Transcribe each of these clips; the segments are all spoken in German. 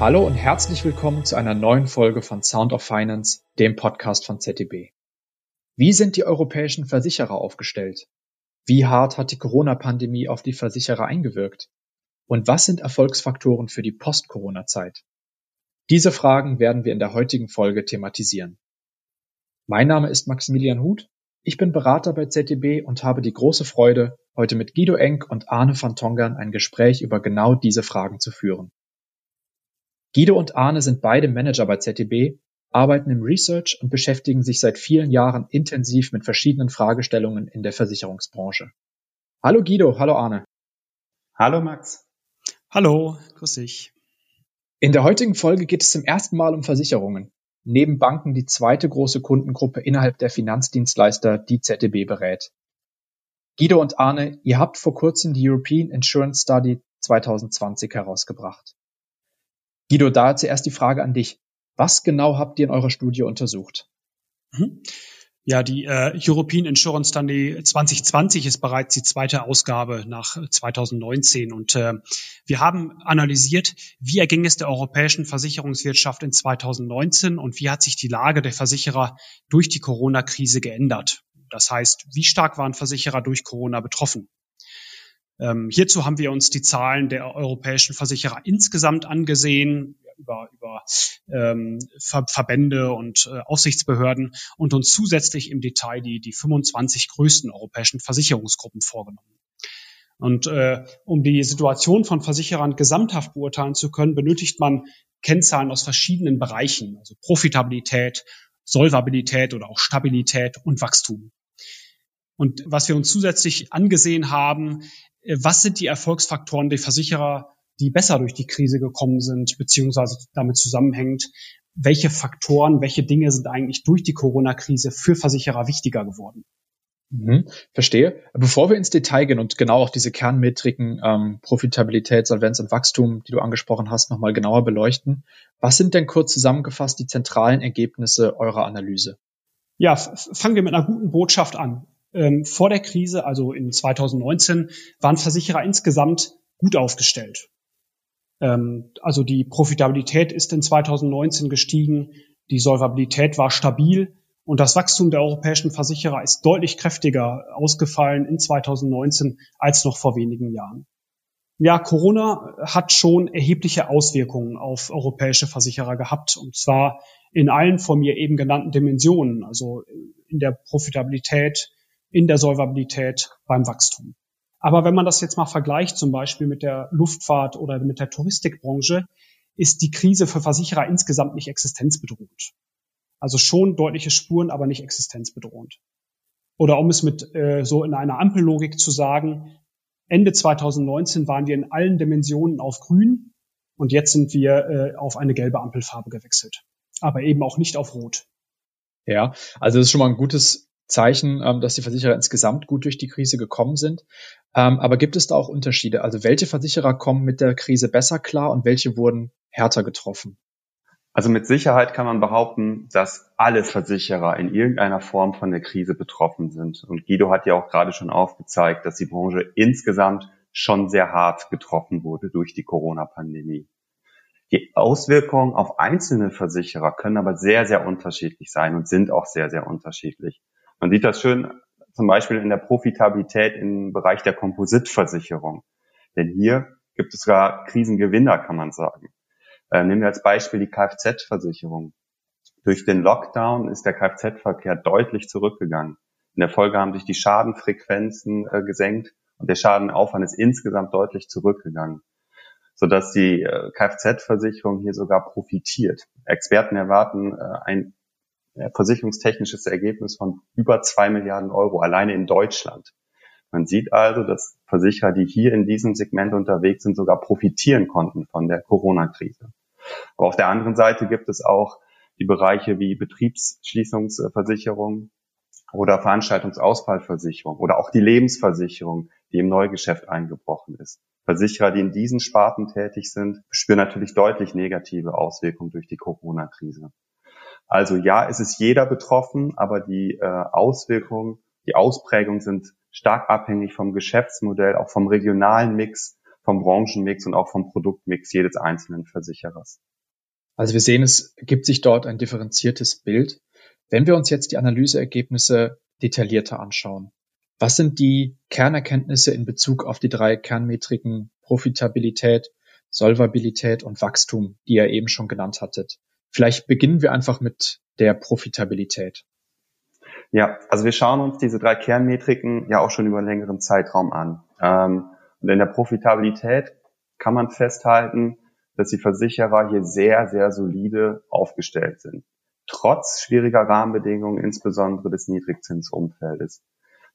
Hallo und herzlich willkommen zu einer neuen Folge von Sound of Finance, dem Podcast von ZDB. Wie sind die europäischen Versicherer aufgestellt? Wie hart hat die Corona-Pandemie auf die Versicherer eingewirkt? Und was sind Erfolgsfaktoren für die Post-Corona-Zeit? Diese Fragen werden wir in der heutigen Folge thematisieren. Mein Name ist Maximilian Huth. Ich bin Berater bei ZDB und habe die große Freude, heute mit Guido Enk und Arne van Tongern ein Gespräch über genau diese Fragen zu führen. Guido und Arne sind beide Manager bei ZDB, arbeiten im Research und beschäftigen sich seit vielen Jahren intensiv mit verschiedenen Fragestellungen in der Versicherungsbranche. Hallo Guido, hallo Arne. Hallo Max. Hallo, grüß dich. In der heutigen Folge geht es zum ersten Mal um Versicherungen. Neben Banken die zweite große Kundengruppe innerhalb der Finanzdienstleister, die ZDB berät. Guido und Arne, ihr habt vor kurzem die European Insurance Study 2020 herausgebracht. Guido, da zuerst die Frage an dich. Was genau habt ihr in eurer Studie untersucht? Mhm. Ja, die äh, European Insurance Study 2020 ist bereits die zweite Ausgabe nach 2019 und äh, wir haben analysiert, wie erging es der europäischen Versicherungswirtschaft in 2019 und wie hat sich die Lage der Versicherer durch die Corona-Krise geändert. Das heißt, wie stark waren Versicherer durch Corona betroffen? Ähm, hierzu haben wir uns die Zahlen der europäischen Versicherer insgesamt angesehen, über, über ähm, Ver Verbände und äh, Aufsichtsbehörden und uns zusätzlich im Detail die, die 25 größten europäischen Versicherungsgruppen vorgenommen. Und äh, um die Situation von Versicherern gesamthaft beurteilen zu können, benötigt man Kennzahlen aus verschiedenen Bereichen, also Profitabilität, Solvabilität oder auch Stabilität und Wachstum. Und was wir uns zusätzlich angesehen haben, äh, was sind die Erfolgsfaktoren der Versicherer, die besser durch die Krise gekommen sind, beziehungsweise damit zusammenhängt, welche Faktoren, welche Dinge sind eigentlich durch die Corona-Krise für Versicherer wichtiger geworden? Mhm, verstehe. Bevor wir ins Detail gehen und genau auch diese Kernmetriken ähm, Profitabilität, Solvenz und Wachstum, die du angesprochen hast, nochmal genauer beleuchten, was sind denn kurz zusammengefasst die zentralen Ergebnisse eurer Analyse? Ja, fangen wir mit einer guten Botschaft an. Ähm, vor der Krise, also in 2019, waren Versicherer insgesamt gut aufgestellt. Ähm, also die Profitabilität ist in 2019 gestiegen, die Solvabilität war stabil und das Wachstum der europäischen Versicherer ist deutlich kräftiger ausgefallen in 2019 als noch vor wenigen Jahren. Ja, Corona hat schon erhebliche Auswirkungen auf europäische Versicherer gehabt, und zwar in allen von mir eben genannten Dimensionen, also in der Profitabilität, in der Solvabilität, beim Wachstum. Aber wenn man das jetzt mal vergleicht, zum Beispiel mit der Luftfahrt oder mit der Touristikbranche, ist die Krise für Versicherer insgesamt nicht existenzbedrohend. Also schon deutliche Spuren, aber nicht existenzbedrohend. Oder um es mit äh, so in einer Ampellogik zu sagen, Ende 2019 waren wir in allen Dimensionen auf grün und jetzt sind wir äh, auf eine gelbe Ampelfarbe gewechselt. Aber eben auch nicht auf rot. Ja, also das ist schon mal ein gutes Zeichen, ähm, dass die Versicherer insgesamt gut durch die Krise gekommen sind. Ähm, aber gibt es da auch Unterschiede? Also welche Versicherer kommen mit der Krise besser klar und welche wurden härter getroffen? Also mit Sicherheit kann man behaupten, dass alle Versicherer in irgendeiner Form von der Krise betroffen sind. Und Guido hat ja auch gerade schon aufgezeigt, dass die Branche insgesamt schon sehr hart getroffen wurde durch die Corona-Pandemie. Die Auswirkungen auf einzelne Versicherer können aber sehr, sehr unterschiedlich sein und sind auch sehr, sehr unterschiedlich. Man sieht das schön zum Beispiel in der Profitabilität im Bereich der Kompositversicherung. Denn hier gibt es sogar Krisengewinner, kann man sagen. Äh, nehmen wir als Beispiel die Kfz-Versicherung. Durch den Lockdown ist der Kfz-Verkehr deutlich zurückgegangen. In der Folge haben sich die Schadenfrequenzen äh, gesenkt und der Schadenaufwand ist insgesamt deutlich zurückgegangen, sodass die äh, Kfz-Versicherung hier sogar profitiert. Experten erwarten äh, ein versicherungstechnisches Ergebnis von über zwei Milliarden Euro alleine in Deutschland. Man sieht also, dass Versicherer, die hier in diesem Segment unterwegs sind, sogar profitieren konnten von der Corona-Krise. Aber auf der anderen Seite gibt es auch die Bereiche wie Betriebsschließungsversicherung oder Veranstaltungsausfallversicherung oder auch die Lebensversicherung, die im Neugeschäft eingebrochen ist. Versicherer, die in diesen Sparten tätig sind, spüren natürlich deutlich negative Auswirkungen durch die Corona-Krise. Also ja, es ist jeder betroffen, aber die äh, Auswirkungen, die Ausprägungen sind stark abhängig vom Geschäftsmodell, auch vom regionalen Mix, vom Branchenmix und auch vom Produktmix jedes einzelnen Versicherers. Also wir sehen, es gibt sich dort ein differenziertes Bild. Wenn wir uns jetzt die Analyseergebnisse detaillierter anschauen, was sind die Kernerkenntnisse in Bezug auf die drei Kernmetriken Profitabilität, Solvabilität und Wachstum, die ihr eben schon genannt hattet? Vielleicht beginnen wir einfach mit der Profitabilität. Ja, also wir schauen uns diese drei Kernmetriken ja auch schon über einen längeren Zeitraum an. Ähm, und in der Profitabilität kann man festhalten, dass die Versicherer hier sehr, sehr solide aufgestellt sind. Trotz schwieriger Rahmenbedingungen, insbesondere des Niedrigzinsumfeldes.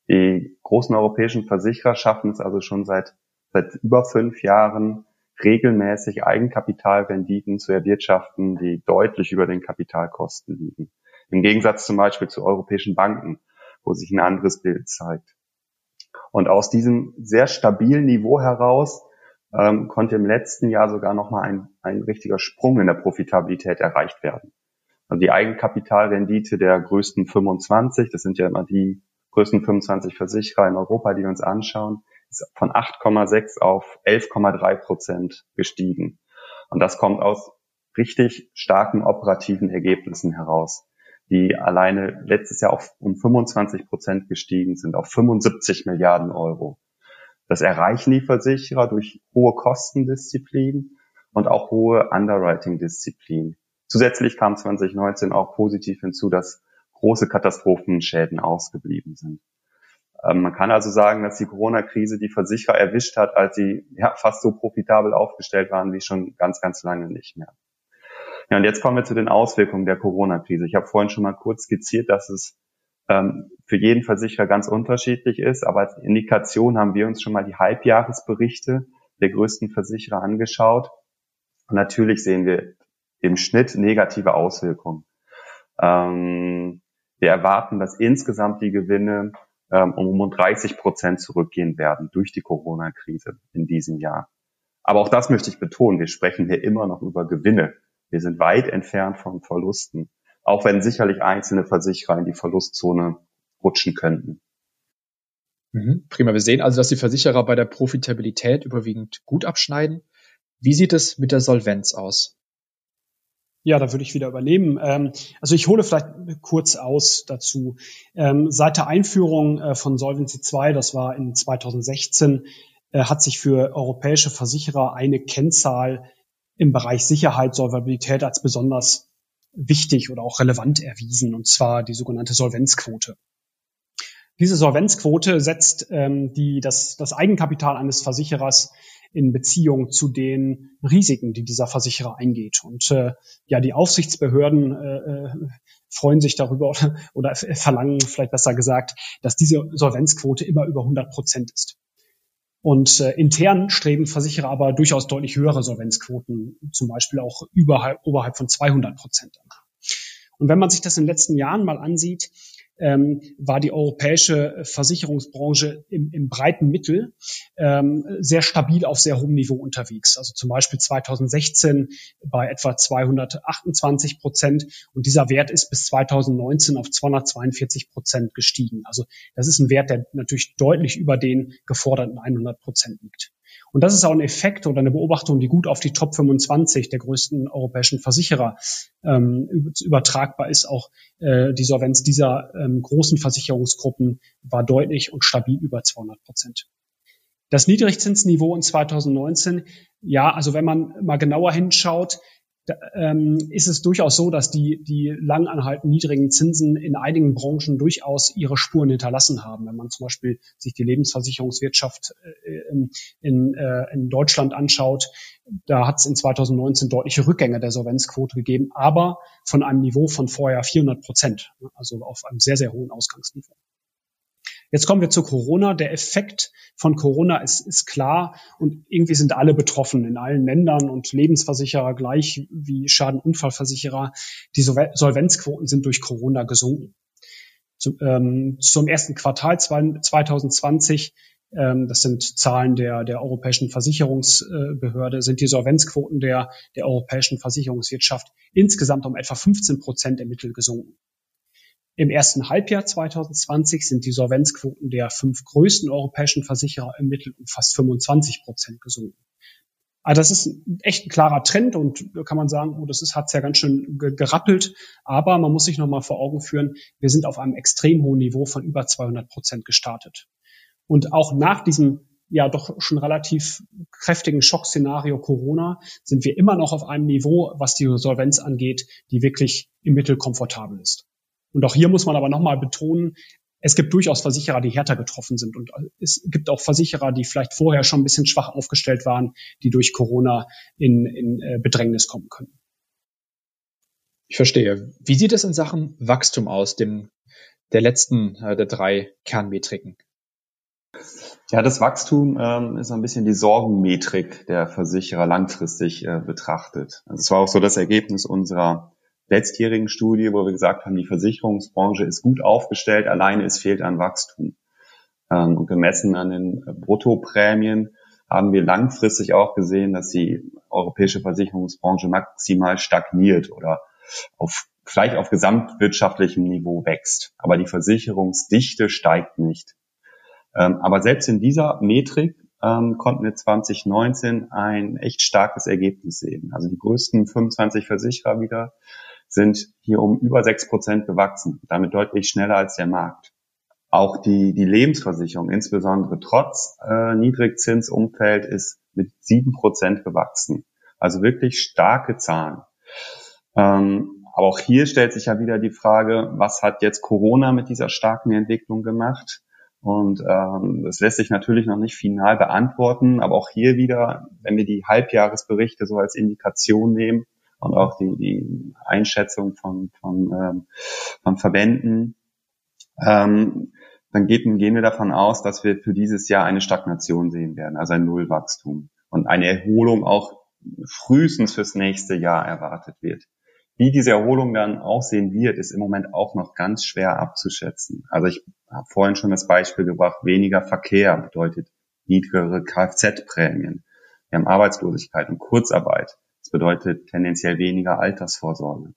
Die großen europäischen Versicherer schaffen es also schon seit, seit über fünf Jahren, regelmäßig Eigenkapitalrenditen zu erwirtschaften, die deutlich über den Kapitalkosten liegen. Im Gegensatz zum Beispiel zu europäischen Banken, wo sich ein anderes Bild zeigt. Und aus diesem sehr stabilen Niveau heraus ähm, konnte im letzten Jahr sogar nochmal ein, ein richtiger Sprung in der Profitabilität erreicht werden. Also die Eigenkapitalrendite der größten 25, das sind ja immer die größten 25 Versicherer in Europa, die uns anschauen, ist von 8,6 auf 11,3 Prozent gestiegen. Und das kommt aus richtig starken operativen Ergebnissen heraus, die alleine letztes Jahr auf um 25 Prozent gestiegen sind, auf 75 Milliarden Euro. Das erreichen die Versicherer durch hohe Kostendisziplin und auch hohe Underwriting-Disziplin. Zusätzlich kam 2019 auch positiv hinzu, dass große Katastrophenschäden ausgeblieben sind. Ähm, man kann also sagen, dass die Corona-Krise die Versicherer erwischt hat, als sie ja, fast so profitabel aufgestellt waren wie schon ganz, ganz lange nicht mehr. Ja, und jetzt kommen wir zu den Auswirkungen der Corona-Krise. Ich habe vorhin schon mal kurz skizziert, dass es ähm, für jeden Versicherer ganz unterschiedlich ist. Aber als Indikation haben wir uns schon mal die Halbjahresberichte der größten Versicherer angeschaut. Und natürlich sehen wir im Schnitt negative Auswirkungen. Ähm, wir erwarten, dass insgesamt die Gewinne ähm, um 30 Prozent zurückgehen werden durch die Corona-Krise in diesem Jahr. Aber auch das möchte ich betonen. Wir sprechen hier immer noch über Gewinne. Wir sind weit entfernt von Verlusten auch wenn sicherlich einzelne Versicherer in die Verlustzone rutschen könnten. Mhm, prima. Wir sehen also, dass die Versicherer bei der Profitabilität überwiegend gut abschneiden. Wie sieht es mit der Solvenz aus? Ja, da würde ich wieder übernehmen. Ähm, also ich hole vielleicht kurz aus dazu. Ähm, seit der Einführung äh, von Solvency 2, das war in 2016, äh, hat sich für europäische Versicherer eine Kennzahl im Bereich Sicherheit, Solvabilität als besonders wichtig oder auch relevant erwiesen, und zwar die sogenannte Solvenzquote. Diese Solvenzquote setzt ähm, die, das, das Eigenkapital eines Versicherers in Beziehung zu den Risiken, die dieser Versicherer eingeht. Und äh, ja, die Aufsichtsbehörden äh, äh freuen sich darüber oder, oder verlangen vielleicht besser gesagt, dass diese Solvenzquote immer über 100 Prozent ist. Und äh, intern streben Versicherer aber durchaus deutlich höhere Solvenzquoten, zum Beispiel auch überhalb, oberhalb von 200 Prozent. Und wenn man sich das in den letzten Jahren mal ansieht, ähm, war die europäische Versicherungsbranche im, im breiten Mittel ähm, sehr stabil auf sehr hohem Niveau unterwegs. Also zum Beispiel 2016 bei etwa 228 Prozent und dieser Wert ist bis 2019 auf 242 Prozent gestiegen. Also das ist ein Wert, der natürlich deutlich über den geforderten 100 Prozent liegt. Und das ist auch ein Effekt oder eine Beobachtung, die gut auf die Top 25 der größten europäischen Versicherer ähm, übertragbar ist. Auch äh, die Solvenz dieser ähm, großen Versicherungsgruppen war deutlich und stabil über 200 Prozent. Das Niedrigzinsniveau in 2019, ja, also wenn man mal genauer hinschaut, ist es durchaus so, dass die, die lang anhaltenden niedrigen Zinsen in einigen Branchen durchaus ihre Spuren hinterlassen haben. Wenn man zum Beispiel sich die Lebensversicherungswirtschaft äh, in, in, äh, in Deutschland anschaut, da hat es in 2019 deutliche Rückgänge der Solvenzquote gegeben, aber von einem Niveau von vorher 400 Prozent, also auf einem sehr, sehr hohen Ausgangsniveau. Jetzt kommen wir zu Corona. Der Effekt von Corona ist, ist klar und irgendwie sind alle betroffen in allen Ländern und Lebensversicherer gleich wie Schadenunfallversicherer. Die Solvenzquoten sind durch Corona gesunken. Zum, ähm, zum ersten Quartal 2020 ähm, das sind Zahlen der, der Europäischen Versicherungsbehörde, sind die Solvenzquoten der, der europäischen Versicherungswirtschaft insgesamt um etwa 15 Prozent im Mittel gesunken. Im ersten Halbjahr 2020 sind die Solvenzquoten der fünf größten europäischen Versicherer im Mittel um fast 25 Prozent gesunken. Also das ist echt ein klarer Trend und kann man sagen, oh, das ist, hat's ja ganz schön gerappelt. Aber man muss sich nochmal vor Augen führen, wir sind auf einem extrem hohen Niveau von über 200 Prozent gestartet. Und auch nach diesem ja doch schon relativ kräftigen Schockszenario Corona sind wir immer noch auf einem Niveau, was die Solvenz angeht, die wirklich im Mittel komfortabel ist. Und auch hier muss man aber nochmal betonen, es gibt durchaus Versicherer, die härter getroffen sind. Und es gibt auch Versicherer, die vielleicht vorher schon ein bisschen schwach aufgestellt waren, die durch Corona in, in äh, Bedrängnis kommen können. Ich verstehe. Wie sieht es in Sachen Wachstum aus, dem, der letzten äh, der drei Kernmetriken? Ja, das Wachstum ähm, ist ein bisschen die Sorgenmetrik der Versicherer langfristig äh, betrachtet. Also es war auch so das Ergebnis unserer letztjährigen Studie, wo wir gesagt haben, die Versicherungsbranche ist gut aufgestellt, alleine es fehlt an Wachstum. Ähm, und gemessen an den Bruttoprämien haben wir langfristig auch gesehen, dass die europäische Versicherungsbranche maximal stagniert oder auf, vielleicht auf gesamtwirtschaftlichem Niveau wächst. Aber die Versicherungsdichte steigt nicht. Ähm, aber selbst in dieser Metrik ähm, konnten wir 2019 ein echt starkes Ergebnis sehen. Also die größten 25 Versicherer wieder sind hier um über sechs Prozent gewachsen, damit deutlich schneller als der Markt. Auch die, die Lebensversicherung, insbesondere trotz äh, Niedrigzinsumfeld, ist mit sieben Prozent gewachsen. Also wirklich starke Zahlen. Ähm, aber auch hier stellt sich ja wieder die Frage, was hat jetzt Corona mit dieser starken Entwicklung gemacht? Und ähm, das lässt sich natürlich noch nicht final beantworten, aber auch hier wieder, wenn wir die Halbjahresberichte so als Indikation nehmen, und auch die, die Einschätzung von, von, ähm, von Verbänden, ähm, dann gehen, gehen wir davon aus, dass wir für dieses Jahr eine Stagnation sehen werden, also ein Nullwachstum und eine Erholung auch frühestens fürs nächste Jahr erwartet wird. Wie diese Erholung dann aussehen wird, ist im Moment auch noch ganz schwer abzuschätzen. Also ich habe vorhin schon das Beispiel gebracht, weniger Verkehr bedeutet niedrigere Kfz-Prämien. Wir haben Arbeitslosigkeit und Kurzarbeit. Das bedeutet tendenziell weniger Altersvorsorge.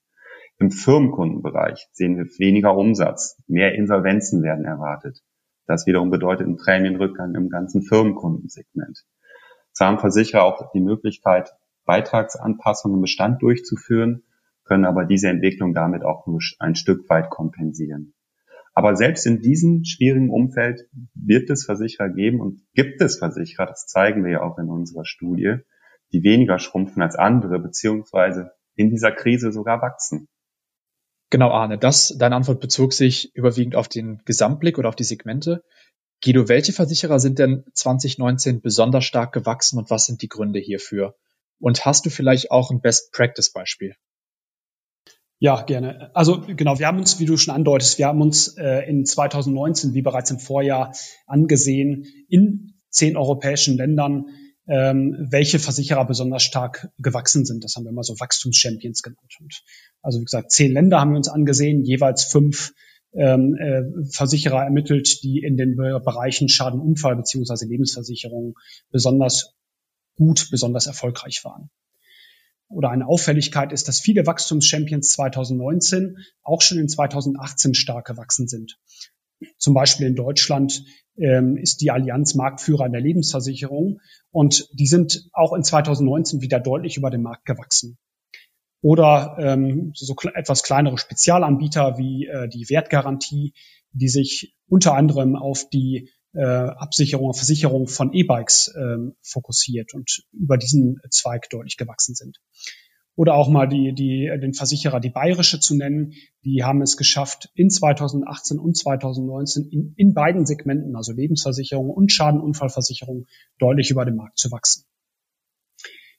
Im Firmenkundenbereich sehen wir weniger Umsatz, mehr Insolvenzen werden erwartet. Das wiederum bedeutet einen Prämienrückgang im ganzen Firmenkundensegment. So haben Versicherer auch die Möglichkeit, Beitragsanpassungen im Bestand durchzuführen, können aber diese Entwicklung damit auch nur ein Stück weit kompensieren. Aber selbst in diesem schwierigen Umfeld wird es Versicherer geben und gibt es Versicherer, das zeigen wir ja auch in unserer Studie, die weniger schrumpfen als andere, beziehungsweise in dieser Krise sogar wachsen. Genau, Arne, das, deine Antwort bezog sich überwiegend auf den Gesamtblick oder auf die Segmente. Guido, welche Versicherer sind denn 2019 besonders stark gewachsen und was sind die Gründe hierfür? Und hast du vielleicht auch ein Best-Practice-Beispiel? Ja, gerne. Also genau, wir haben uns, wie du schon andeutest, wir haben uns äh, in 2019, wie bereits im Vorjahr, angesehen, in zehn europäischen Ländern ähm, welche Versicherer besonders stark gewachsen sind. Das haben wir immer so Wachstumschampions genannt. Und also wie gesagt, zehn Länder haben wir uns angesehen, jeweils fünf ähm, äh, Versicherer ermittelt, die in den Bereichen Schadenunfall beziehungsweise Lebensversicherung besonders gut, besonders erfolgreich waren. Oder eine Auffälligkeit ist, dass viele Wachstumschampions 2019 auch schon in 2018 stark gewachsen sind. Zum Beispiel in Deutschland ähm, ist die Allianz Marktführer in der Lebensversicherung und die sind auch in 2019 wieder deutlich über den Markt gewachsen. Oder ähm, so etwas kleinere Spezialanbieter wie äh, die Wertgarantie, die sich unter anderem auf die äh, Absicherung, Versicherung von E-Bikes ähm, fokussiert und über diesen Zweig deutlich gewachsen sind. Oder auch mal die, die, den Versicherer, die Bayerische zu nennen. Die haben es geschafft, in 2018 und 2019 in, in beiden Segmenten, also Lebensversicherung und Schadenunfallversicherung, deutlich über den Markt zu wachsen.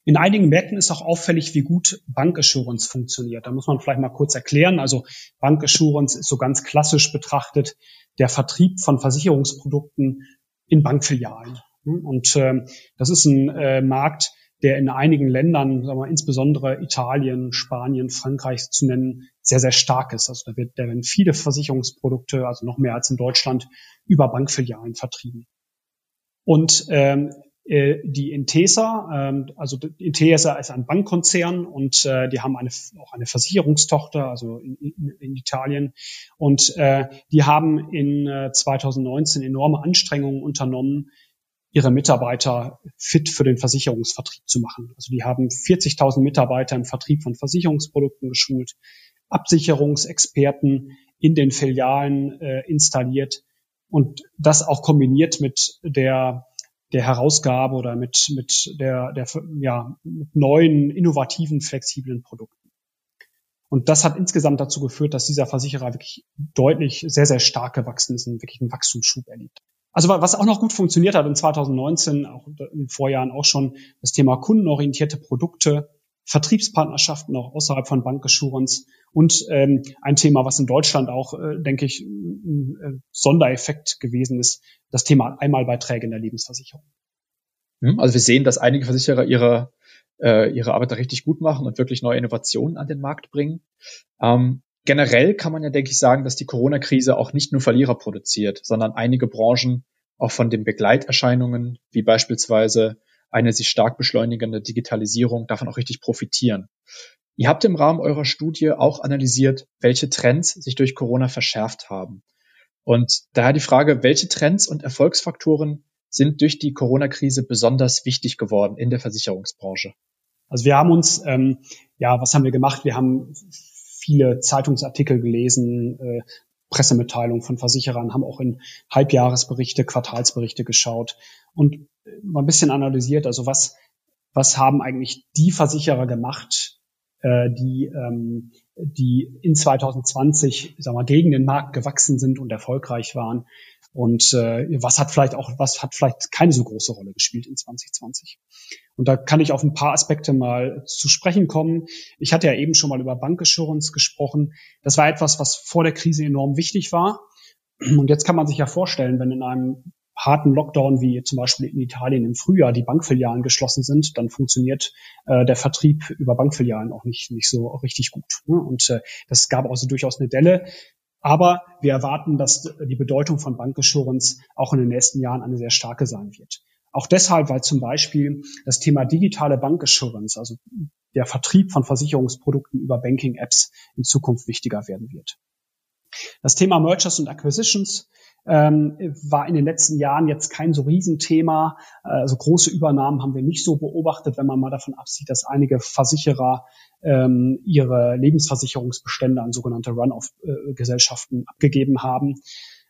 In einigen Märkten ist auch auffällig, wie gut Bankassurance funktioniert. Da muss man vielleicht mal kurz erklären. Also Bankassurance ist so ganz klassisch betrachtet der Vertrieb von Versicherungsprodukten in Bankfilialen. Und äh, das ist ein äh, Markt, der in einigen Ländern, sagen wir, insbesondere Italien, Spanien, Frankreich zu nennen, sehr, sehr stark ist. Also da, wird, da werden viele Versicherungsprodukte, also noch mehr als in Deutschland, über Bankfilialen vertrieben. Und ähm, äh, die Intesa, ähm, also Intesa ist ein Bankkonzern und äh, die haben eine, auch eine Versicherungstochter, also in, in, in Italien. Und äh, die haben in äh, 2019 enorme Anstrengungen unternommen, ihre Mitarbeiter fit für den Versicherungsvertrieb zu machen. Also die haben 40.000 Mitarbeiter im Vertrieb von Versicherungsprodukten geschult, Absicherungsexperten in den Filialen äh, installiert und das auch kombiniert mit der der Herausgabe oder mit mit der der ja mit neuen innovativen flexiblen Produkten. Und das hat insgesamt dazu geführt, dass dieser Versicherer wirklich deutlich sehr sehr stark gewachsen ist und wirklich einen Wachstumsschub erlebt. Also was auch noch gut funktioniert hat in 2019, auch in Vorjahren auch schon, das Thema kundenorientierte Produkte, Vertriebspartnerschaften auch außerhalb von Bankassurance und ähm, ein Thema, was in Deutschland auch, äh, denke ich, ein, ein Sondereffekt gewesen ist, das Thema Einmalbeiträge in der Lebensversicherung. Hm, also wir sehen, dass einige Versicherer ihre, äh, ihre Arbeit da richtig gut machen und wirklich neue Innovationen an den Markt bringen. Ähm, generell kann man ja, denke ich, sagen, dass die Corona-Krise auch nicht nur Verlierer produziert, sondern einige Branchen auch von den Begleiterscheinungen, wie beispielsweise eine sich stark beschleunigende Digitalisierung, davon auch richtig profitieren. Ihr habt im Rahmen eurer Studie auch analysiert, welche Trends sich durch Corona verschärft haben. Und daher die Frage, welche Trends und Erfolgsfaktoren sind durch die Corona-Krise besonders wichtig geworden in der Versicherungsbranche? Also wir haben uns, ähm, ja, was haben wir gemacht? Wir haben viele Zeitungsartikel gelesen, äh, Pressemitteilungen von Versicherern, haben auch in Halbjahresberichte, Quartalsberichte geschaut und mal ein bisschen analysiert, also was, was haben eigentlich die Versicherer gemacht, äh, die, ähm, die in 2020 sag mal, gegen den Markt gewachsen sind und erfolgreich waren. Und äh, was hat vielleicht auch, was hat vielleicht keine so große Rolle gespielt in 2020? Und da kann ich auf ein paar Aspekte mal zu sprechen kommen. Ich hatte ja eben schon mal über Bankassurance gesprochen. Das war etwas, was vor der Krise enorm wichtig war. Und jetzt kann man sich ja vorstellen, wenn in einem harten Lockdown wie zum Beispiel in Italien im Frühjahr die Bankfilialen geschlossen sind, dann funktioniert äh, der Vertrieb über Bankfilialen auch nicht, nicht so richtig gut. Ne? Und äh, das gab also durchaus eine Delle. Aber wir erwarten, dass die Bedeutung von Bankassurance auch in den nächsten Jahren eine sehr starke sein wird. Auch deshalb, weil zum Beispiel das Thema digitale Bankassurance, also der Vertrieb von Versicherungsprodukten über Banking-Apps in Zukunft wichtiger werden wird. Das Thema Mergers und Acquisitions ähm, war in den letzten Jahren jetzt kein so Riesenthema. Also große Übernahmen haben wir nicht so beobachtet, wenn man mal davon absieht, dass einige Versicherer ähm, ihre Lebensversicherungsbestände an sogenannte Run-off-Gesellschaften abgegeben haben.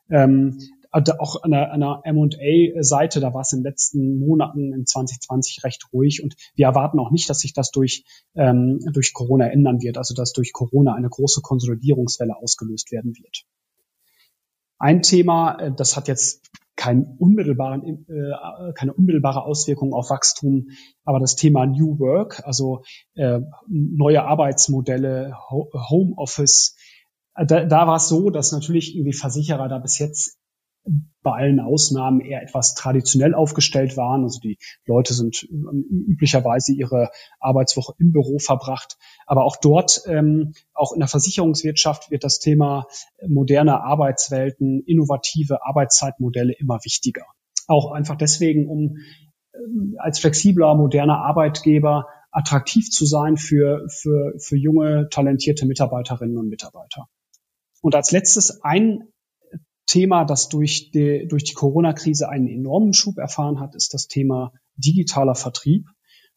Ähm, auch an der, der M&A-Seite, da war es in den letzten Monaten in 2020 recht ruhig und wir erwarten auch nicht, dass sich das durch, ähm, durch Corona ändern wird, also dass durch Corona eine große Konsolidierungswelle ausgelöst werden wird. Ein Thema, äh, das hat jetzt keinen unmittelbaren, äh, keine unmittelbare Auswirkung auf Wachstum, aber das Thema New Work, also äh, neue Arbeitsmodelle, Ho Homeoffice, da, da war es so, dass natürlich irgendwie Versicherer da bis jetzt bei allen Ausnahmen eher etwas traditionell aufgestellt waren. Also die Leute sind ähm, üblicherweise ihre Arbeitswoche im Büro verbracht. Aber auch dort, ähm, auch in der Versicherungswirtschaft wird das Thema moderne Arbeitswelten, innovative Arbeitszeitmodelle immer wichtiger. Auch einfach deswegen, um ähm, als flexibler, moderner Arbeitgeber attraktiv zu sein für, für, für junge, talentierte Mitarbeiterinnen und Mitarbeiter. Und als letztes ein Thema, das durch die, durch die Corona-Krise einen enormen Schub erfahren hat, ist das Thema digitaler Vertrieb.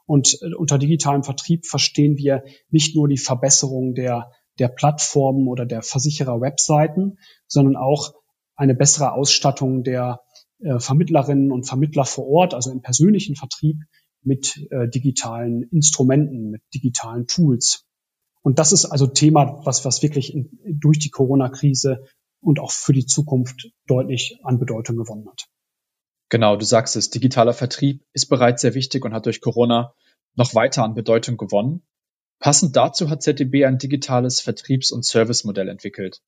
Und äh, unter digitalem Vertrieb verstehen wir nicht nur die Verbesserung der, der Plattformen oder der Versicherer-Webseiten, sondern auch eine bessere Ausstattung der äh, Vermittlerinnen und Vermittler vor Ort, also im persönlichen Vertrieb mit äh, digitalen Instrumenten, mit digitalen Tools. Und das ist also Thema, was, was wirklich in, durch die Corona-Krise und auch für die Zukunft deutlich an Bedeutung gewonnen hat. Genau, du sagst es, digitaler Vertrieb ist bereits sehr wichtig und hat durch Corona noch weiter an Bedeutung gewonnen. Passend dazu hat ZDB ein digitales Vertriebs- und Servicemodell entwickelt,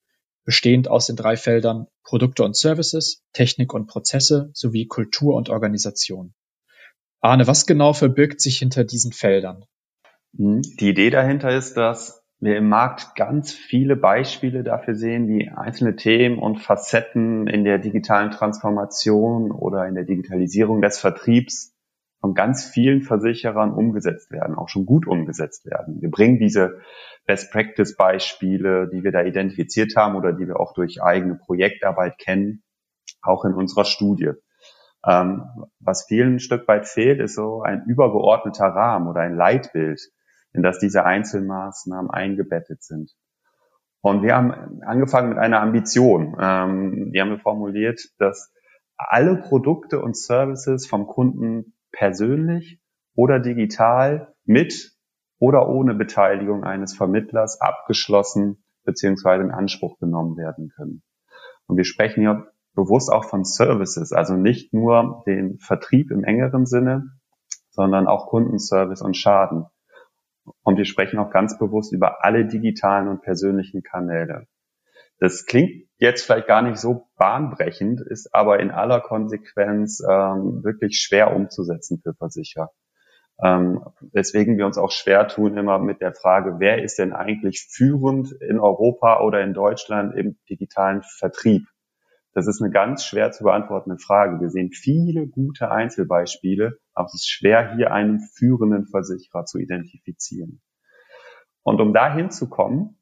bestehend aus den drei Feldern Produkte und Services, Technik und Prozesse sowie Kultur und Organisation. Arne, was genau verbirgt sich hinter diesen Feldern? Die Idee dahinter ist, dass wir im Markt ganz viele Beispiele dafür sehen, wie einzelne Themen und Facetten in der digitalen Transformation oder in der Digitalisierung des Vertriebs von ganz vielen Versicherern umgesetzt werden, auch schon gut umgesetzt werden. Wir bringen diese Best Practice Beispiele, die wir da identifiziert haben oder die wir auch durch eigene Projektarbeit kennen, auch in unserer Studie. Ähm, was vielen ein Stück weit fehlt, ist so ein übergeordneter Rahmen oder ein Leitbild, in das diese Einzelmaßnahmen eingebettet sind. Und wir haben angefangen mit einer Ambition. Ähm, die haben wir formuliert, dass alle Produkte und Services vom Kunden persönlich oder digital mit oder ohne Beteiligung eines Vermittlers abgeschlossen bzw. in Anspruch genommen werden können. Und wir sprechen hier bewusst auch von Services, also nicht nur den Vertrieb im engeren Sinne, sondern auch Kundenservice und Schaden. Und wir sprechen auch ganz bewusst über alle digitalen und persönlichen Kanäle. Das klingt jetzt vielleicht gar nicht so bahnbrechend, ist aber in aller Konsequenz ähm, wirklich schwer umzusetzen für Versicherer. Ähm, weswegen wir uns auch schwer tun immer mit der Frage, wer ist denn eigentlich führend in Europa oder in Deutschland im digitalen Vertrieb? Das ist eine ganz schwer zu beantwortende Frage. Wir sehen viele gute Einzelbeispiele, aber es ist schwer, hier einen führenden Versicherer zu identifizieren. Und um da hinzukommen,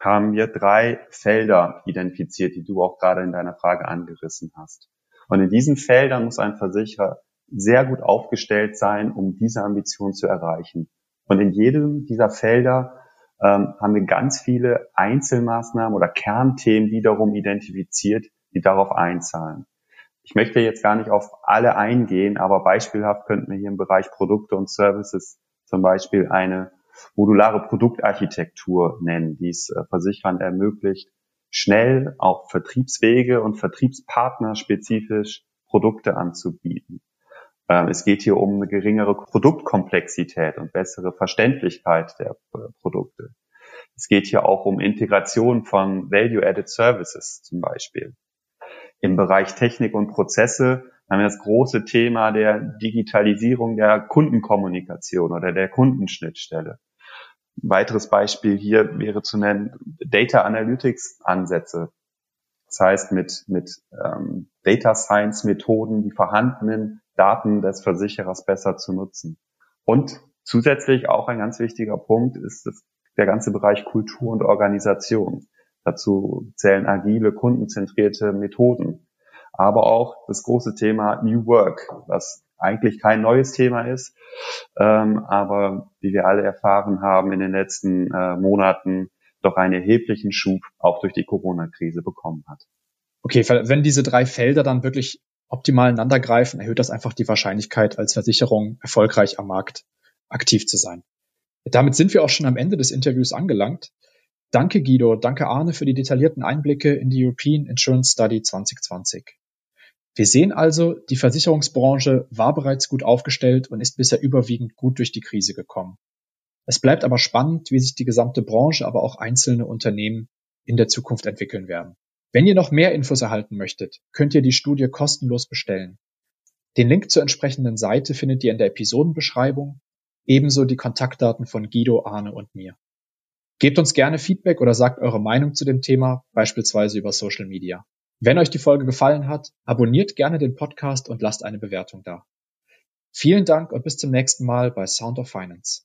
haben wir drei Felder identifiziert, die du auch gerade in deiner Frage angerissen hast. Und in diesen Feldern muss ein Versicherer sehr gut aufgestellt sein, um diese Ambition zu erreichen. Und in jedem dieser Felder ähm, haben wir ganz viele Einzelmaßnahmen oder Kernthemen wiederum identifiziert, die darauf einzahlen. Ich möchte jetzt gar nicht auf alle eingehen, aber beispielhaft könnten wir hier im Bereich Produkte und Services zum Beispiel eine modulare Produktarchitektur nennen, die es äh, Versicherern ermöglicht, schnell auch Vertriebswege und Vertriebspartner spezifisch Produkte anzubieten. Ähm, es geht hier um eine geringere Produktkomplexität und bessere Verständlichkeit der äh, Produkte. Es geht hier auch um Integration von Value-Added Services zum Beispiel. Im Bereich Technik und Prozesse haben wir das große Thema der Digitalisierung der Kundenkommunikation oder der Kundenschnittstelle. Ein weiteres Beispiel hier wäre zu nennen Data Analytics Ansätze. Das heißt, mit, mit ähm, Data Science Methoden die vorhandenen Daten des Versicherers besser zu nutzen. Und zusätzlich auch ein ganz wichtiger Punkt ist das, der ganze Bereich Kultur und Organisation. Dazu zählen agile, kundenzentrierte Methoden. Aber auch das große Thema New Work, was eigentlich kein neues Thema ist, ähm, aber wie wir alle erfahren haben in den letzten äh, Monaten, doch einen erheblichen Schub auch durch die Corona-Krise bekommen hat. Okay, wenn diese drei Felder dann wirklich optimal ineinander greifen, erhöht das einfach die Wahrscheinlichkeit, als Versicherung erfolgreich am Markt aktiv zu sein. Damit sind wir auch schon am Ende des Interviews angelangt. Danke Guido, danke Arne für die detaillierten Einblicke in die European Insurance Study 2020. Wir sehen also, die Versicherungsbranche war bereits gut aufgestellt und ist bisher überwiegend gut durch die Krise gekommen. Es bleibt aber spannend, wie sich die gesamte Branche, aber auch einzelne Unternehmen in der Zukunft entwickeln werden. Wenn ihr noch mehr Infos erhalten möchtet, könnt ihr die Studie kostenlos bestellen. Den Link zur entsprechenden Seite findet ihr in der Episodenbeschreibung, ebenso die Kontaktdaten von Guido, Arne und mir. Gebt uns gerne Feedback oder sagt eure Meinung zu dem Thema, beispielsweise über Social Media. Wenn euch die Folge gefallen hat, abonniert gerne den Podcast und lasst eine Bewertung da. Vielen Dank und bis zum nächsten Mal bei Sound of Finance.